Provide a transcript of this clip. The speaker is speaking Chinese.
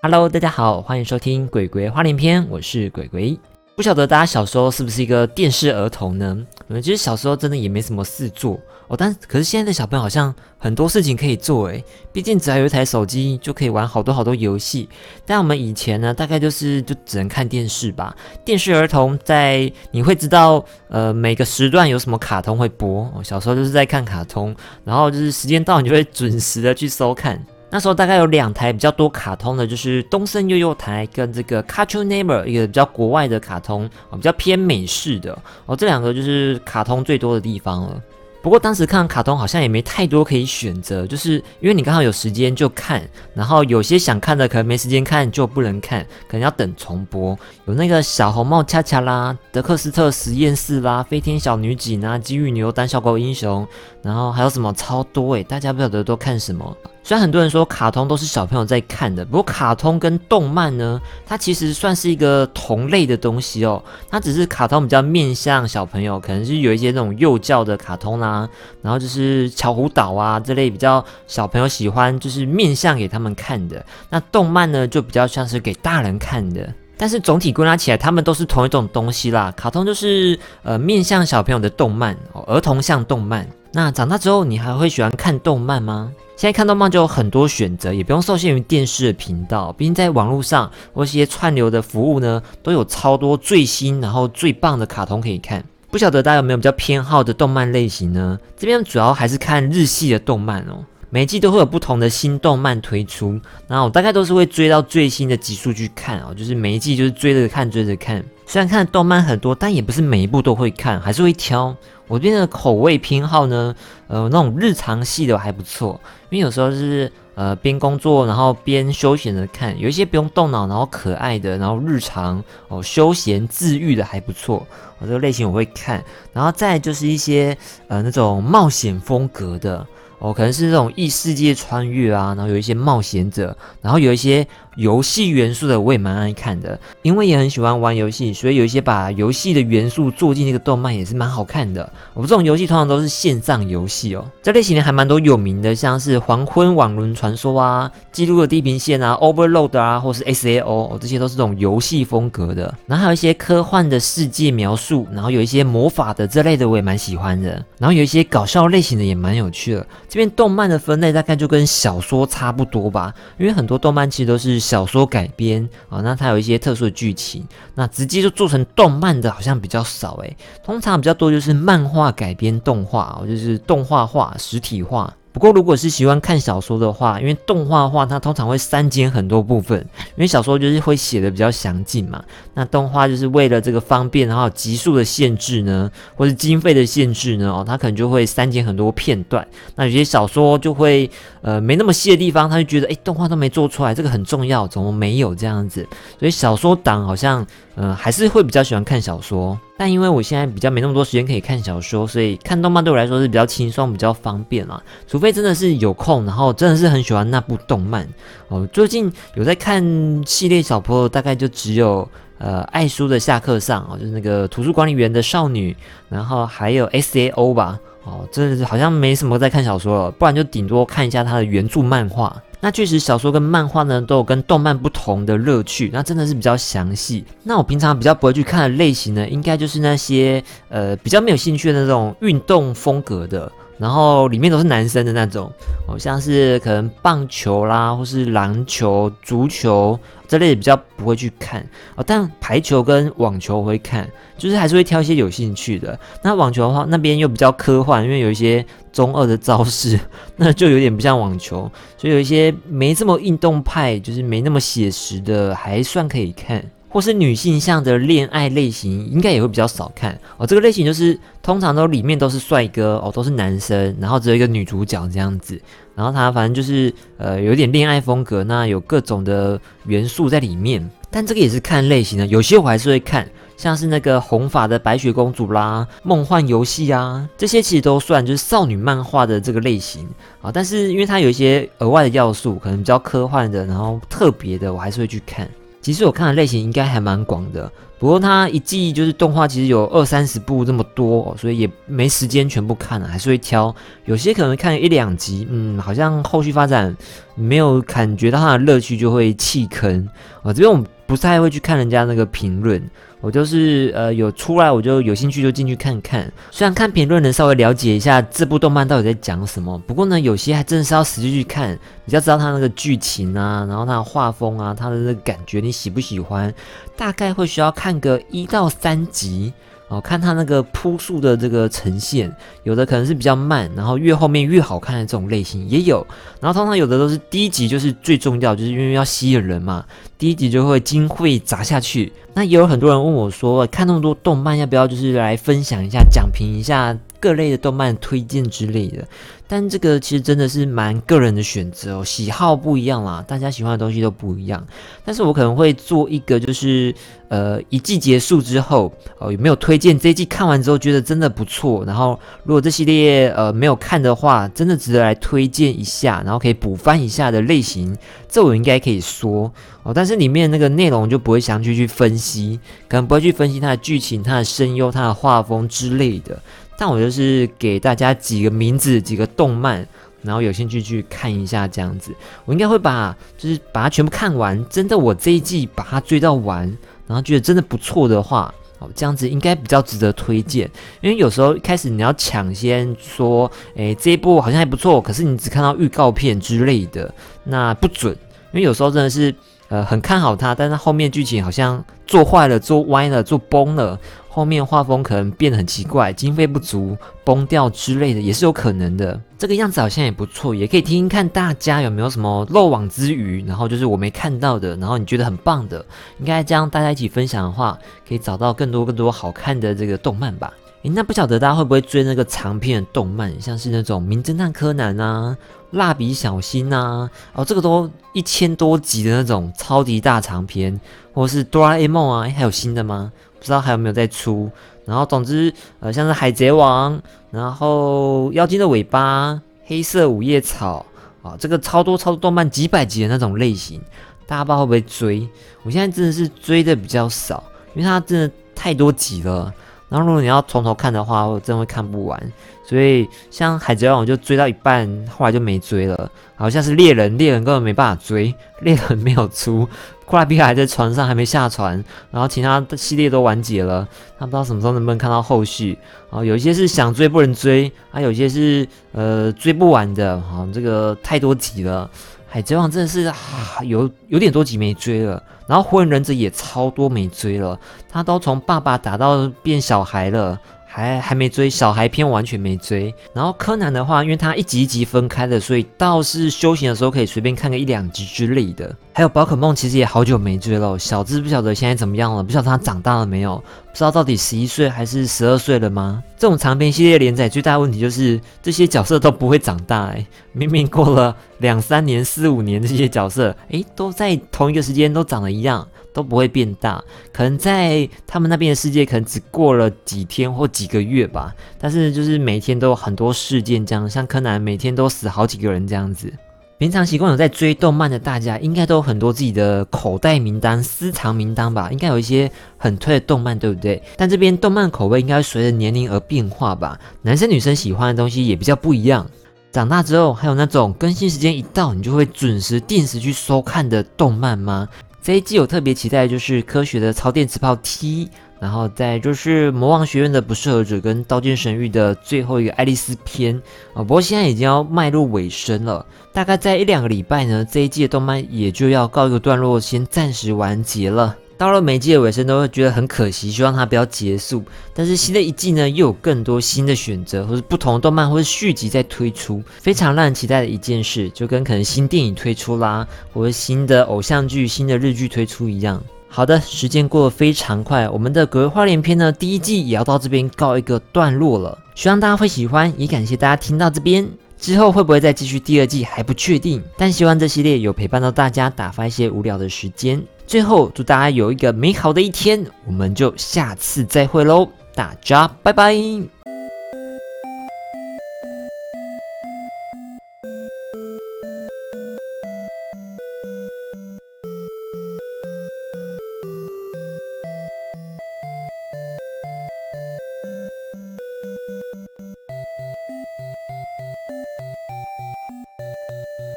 Hello，大家好，欢迎收听《鬼鬼花莲篇》，我是鬼鬼。不晓得大家小时候是不是一个电视儿童呢？我们，其实小时候真的也没什么事做哦，但可是现在的小朋友好像很多事情可以做诶，毕竟只要有一台手机就可以玩好多好多游戏。但我们以前呢，大概就是就只能看电视吧。电视儿童在你会知道呃每个时段有什么卡通会播哦，小时候就是在看卡通，然后就是时间到你就会准时的去收看。那时候大概有两台比较多卡通的，就是东森幼幼台跟这个 Cartoon Network，一个比较国外的卡通，比较偏美式的哦，这两个就是卡通最多的地方了。不过当时看卡通好像也没太多可以选择，就是因为你刚好有时间就看，然后有些想看的可能没时间看就不能看，可能要等重播。有那个小红帽恰恰啦、德克斯特实验室啦、飞天小女警啊、机遇牛、胆小狗英雄，然后还有什么超多诶，大家不晓得都看什么。虽然很多人说卡通都是小朋友在看的，不过卡通跟动漫呢，它其实算是一个同类的东西哦。它只是卡通比较面向小朋友，可能是有一些那种幼教的卡通啦，然后就是巧虎岛啊这类比较小朋友喜欢，就是面向给他们看的。那动漫呢，就比较像是给大人看的。但是总体归纳起来，他们都是同一种东西啦。卡通就是呃面向小朋友的动漫，儿童向动漫。那长大之后，你还会喜欢看动漫吗？现在看动漫就有很多选择，也不用受限于电视的频道，毕竟在网络上或一些串流的服务呢，都有超多最新然后最棒的卡通可以看。不晓得大家有没有比较偏好的动漫类型呢？这边主要还是看日系的动漫哦。每季都会有不同的新动漫推出，然后我大概都是会追到最新的集数去看哦，就是每一季就是追着看追着看。虽然看的动漫很多，但也不是每一部都会看，还是会挑。我这边的口味偏好呢，呃，那种日常系的还不错，因为有时候是呃边工作然后边休闲的看，有一些不用动脑然后可爱的，然后日常哦休闲治愈的还不错，我这个类型我会看。然后再就是一些呃那种冒险风格的。哦，可能是这种异世界穿越啊，然后有一些冒险者，然后有一些游戏元素的，我也蛮爱看的，因为也很喜欢玩游戏，所以有一些把游戏的元素做进那个动漫也是蛮好看的。我们这种游戏通常都是线上游戏哦，这类型的还蛮多有名的，像是《黄昏网轮传说》啊，《记录的地平线》啊，《Overload》啊，或是 S A O，这些都是这种游戏风格的。然后还有一些科幻的世界描述，然后有一些魔法的这类的，我也蛮喜欢的。然后有一些搞笑类型的也蛮有趣的。这边动漫的分类大概就跟小说差不多吧，因为很多动漫其实都是小说改编啊，那它有一些特殊的剧情，那直接就做成动漫的好像比较少诶，通常比较多就是漫画改编动画，就是动画化、实体化。不过，如果是喜欢看小说的话，因为动画的话，它通常会删减很多部分，因为小说就是会写的比较详尽嘛。那动画就是为了这个方便，然后集数的限制呢，或是经费的限制呢，哦，它可能就会删减很多片段。那有些小说就会呃没那么细的地方，他就觉得哎，动画都没做出来，这个很重要，怎么没有这样子？所以小说党好像。嗯，还是会比较喜欢看小说，但因为我现在比较没那么多时间可以看小说，所以看动漫对我来说是比较轻松、比较方便啦。除非真的是有空，然后真的是很喜欢那部动漫哦。最近有在看系列小朋友，大概就只有呃爱书的下课上哦，就是那个图书管理员的少女，然后还有 S A O 吧哦，真的是好像没什么在看小说了，不然就顶多看一下它的原著漫画。那确实，小说跟漫画呢都有跟动漫不同的乐趣，那真的是比较详细。那我平常比较不会去看的类型呢，应该就是那些呃比较没有兴趣的那种运动风格的。然后里面都是男生的那种，哦，像是可能棒球啦，或是篮球、足球这类的比较不会去看哦，但排球跟网球我会看，就是还是会挑一些有兴趣的。那网球的话，那边又比较科幻，因为有一些中二的招式，那就有点不像网球，所以有一些没这么运动派，就是没那么写实的，还算可以看。或是女性向的恋爱类型，应该也会比较少看哦。这个类型就是通常都里面都是帅哥哦，都是男生，然后只有一个女主角这样子。然后他反正就是呃有点恋爱风格，那有各种的元素在里面。但这个也是看类型的，有些我还是会看，像是那个红发的白雪公主啦、梦幻游戏啊，这些其实都算就是少女漫画的这个类型啊。但是因为它有一些额外的要素，可能比较科幻的，然后特别的，我还是会去看。其实我看的类型应该还蛮广的。不过它一季就是动画，其实有二三十部这么多，所以也没时间全部看了，还是会挑。有些可能看一两集，嗯，好像后续发展没有感觉到它的乐趣，就会弃坑。啊，这边我不太会去看人家那个评论。我就是呃有出来我就有兴趣就进去看看，虽然看评论能稍微了解一下这部动漫到底在讲什么，不过呢有些还真的是要实际去看，比较知道它那个剧情啊，然后它的画风啊，它的那个感觉你喜不喜欢，大概会需要看个一到三集。哦，看它那个铺述的这个呈现，有的可能是比较慢，然后越后面越好看的这种类型也有。然后通常有的都是第一集就是最重要，就是因为要吸引人嘛，第一集就会精会砸下去。那也有很多人问我说，看那么多动漫，要不要就是来分享一下、讲评一下各类的动漫推荐之类的？但这个其实真的是蛮个人的选择哦，喜好不一样啦，大家喜欢的东西都不一样。但是我可能会做一个，就是呃，一季结束之后哦，有没有推荐这一季看完之后觉得真的不错？然后如果这系列呃没有看的话，真的值得来推荐一下，然后可以补翻一下的类型，这我应该可以说哦。但是里面那个内容就不会详细去分析，可能不会去分析它的剧情、它的声优、它的画风之类的。但我就是给大家几个名字、几个动漫，然后有兴趣去看一下这样子。我应该会把，就是把它全部看完。真的，我这一季把它追到完，然后觉得真的不错的话，哦，这样子应该比较值得推荐。因为有时候一开始你要抢先说，诶，这一部好像还不错，可是你只看到预告片之类的，那不准。因为有时候真的是，呃，很看好它，但是后面剧情好像做坏了、做歪了、做崩了。后面画风可能变得很奇怪，经费不足、崩掉之类的也是有可能的。这个样子好像也不错，也可以听听看大家有没有什么漏网之鱼，然后就是我没看到的，然后你觉得很棒的，应该这样大家一起分享的话，可以找到更多更多好看的这个动漫吧。诶，那不晓得大家会不会追那个长篇的动漫，像是那种名侦探柯南啊、蜡笔小新啊，哦，这个都一千多集的那种超级大长篇，或是哆啦 A 梦啊，还有新的吗？不知道还有没有在出，然后总之，呃，像是海贼王，然后妖精的尾巴、黑色五叶草啊，这个超多超多动漫几百集的那种类型，大家不知道会不会追？我现在真的是追的比较少，因为它真的太多集了。然后如果你要从头看的话，我真会看不完。所以像海贼王，我就追到一半，后来就没追了。好像是猎人，猎人根本没办法追，猎人没有出。库拉皮卡还在船上，还没下船，然后其他的系列都完结了，他不知道什么时候能不能看到后续。然后有一些是想追不能追，还有些是呃追不完的，好，这个太多集了。海贼王真的是啊，有有点多集没追了，然后火影忍者也超多没追了，他都从爸爸打到变小孩了。还还没追小孩篇，完全没追。然后柯南的话，因为它一集一集分开的，所以倒是休闲的时候可以随便看个一两集之类的。还有宝可梦，其实也好久没追了。小智不晓得现在怎么样了，不晓得他长大了没有，不知道到底十一岁还是十二岁了吗？这种长篇系列连载最大的问题就是这些角色都不会长大。哎，明明过了两三年、四五年，这些角色哎都在同一个时间都长得一样。都不会变大，可能在他们那边的世界，可能只过了几天或几个月吧。但是就是每天都有很多事件，这样像柯南每天都死好几个人这样子。平常习惯有在追动漫的大家，应该都有很多自己的口袋名单、私藏名单吧？应该有一些很推的动漫，对不对？但这边动漫口味应该随着年龄而变化吧？男生女生喜欢的东西也比较不一样。长大之后，还有那种更新时间一到，你就会准时定时去收看的动漫吗？这一季我特别期待就是科学的超电磁炮 T，然后再就是魔王学院的不适合者跟刀剑神域的最后一个爱丽丝篇啊。不过现在已经要迈入尾声了，大概在一两个礼拜呢，这一季的动漫也就要告一个段落，先暂时完结了。到了每季的尾声都会觉得很可惜，希望它不要结束。但是新的一季呢，又有更多新的选择，或是不同的动漫或是续集在推出，非常让人期待的一件事，就跟可能新电影推出啦，或者新的偶像剧、新的日剧推出一样。好的，时间过得非常快，我们的《鬼花连篇》呢第一季也要到这边告一个段落了，希望大家会喜欢，也感谢大家听到这边。之后会不会再继续第二季还不确定，但希望这系列有陪伴到大家，打发一些无聊的时间。最后祝大家有一个美好的一天，我们就下次再会喽，大家拜拜。